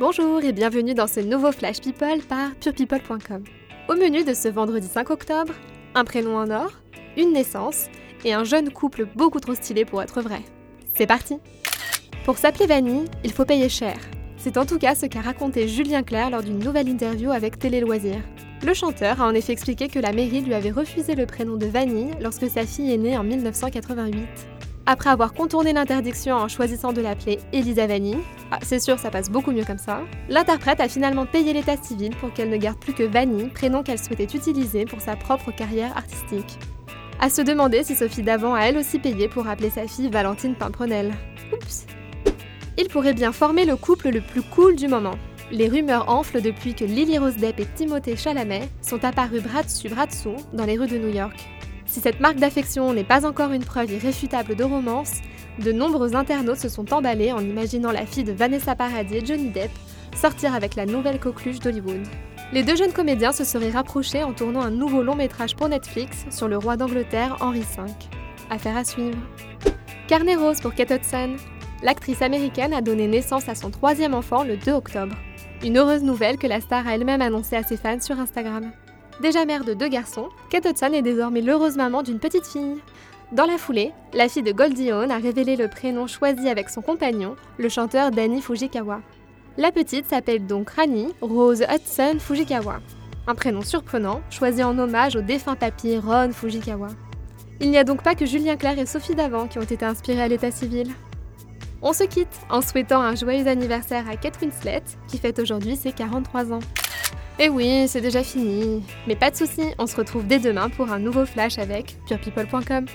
Bonjour et bienvenue dans ce nouveau Flash People par purepeople.com. Au menu de ce vendredi 5 octobre, un prénom en or, une naissance et un jeune couple beaucoup trop stylé pour être vrai. C'est parti Pour s'appeler Vanille, il faut payer cher. C'est en tout cas ce qu'a raconté Julien Clerc lors d'une nouvelle interview avec Télé Loisirs. Le chanteur a en effet expliqué que la mairie lui avait refusé le prénom de Vanille lorsque sa fille est née en 1988. Après avoir contourné l'interdiction en choisissant de l'appeler Elisa Vanille, ah, c'est sûr ça passe beaucoup mieux comme ça, l'interprète a finalement payé l'état civil pour qu'elle ne garde plus que Vanille, prénom qu'elle souhaitait utiliser pour sa propre carrière artistique. À se demander si Sophie Davant a elle aussi payé pour appeler sa fille Valentine Pimprenel. Oups Il pourrait bien former le couple le plus cool du moment. Les rumeurs enflent depuis que Lily Rose Depp et Timothée Chalamet sont apparus bras dessus bras dessous dans les rues de New York. Si cette marque d'affection n'est pas encore une preuve irréfutable de romance, de nombreux internautes se sont emballés en imaginant la fille de Vanessa Paradis et Johnny Depp sortir avec la nouvelle coqueluche d'Hollywood. Les deux jeunes comédiens se seraient rapprochés en tournant un nouveau long métrage pour Netflix sur le roi d'Angleterre Henri V. Affaire à suivre. Carnet rose pour Kate Hudson. L'actrice américaine a donné naissance à son troisième enfant le 2 octobre. Une heureuse nouvelle que la star a elle-même annoncée à ses fans sur Instagram. Déjà mère de deux garçons, Kate Hudson est désormais l'heureuse maman d'une petite fille. Dans la foulée, la fille de Goldie Hawn a révélé le prénom choisi avec son compagnon, le chanteur Danny Fujikawa. La petite s'appelle donc Rani Rose Hudson Fujikawa. Un prénom surprenant, choisi en hommage au défunt papy Ron Fujikawa. Il n'y a donc pas que Julien Clerc et Sophie Davant qui ont été inspirés à l'état civil. On se quitte en souhaitant un joyeux anniversaire à Kate Winslet, qui fête aujourd'hui ses 43 ans. Et oui, c'est déjà fini. Mais pas de soucis, on se retrouve dès demain pour un nouveau flash avec purepeople.com.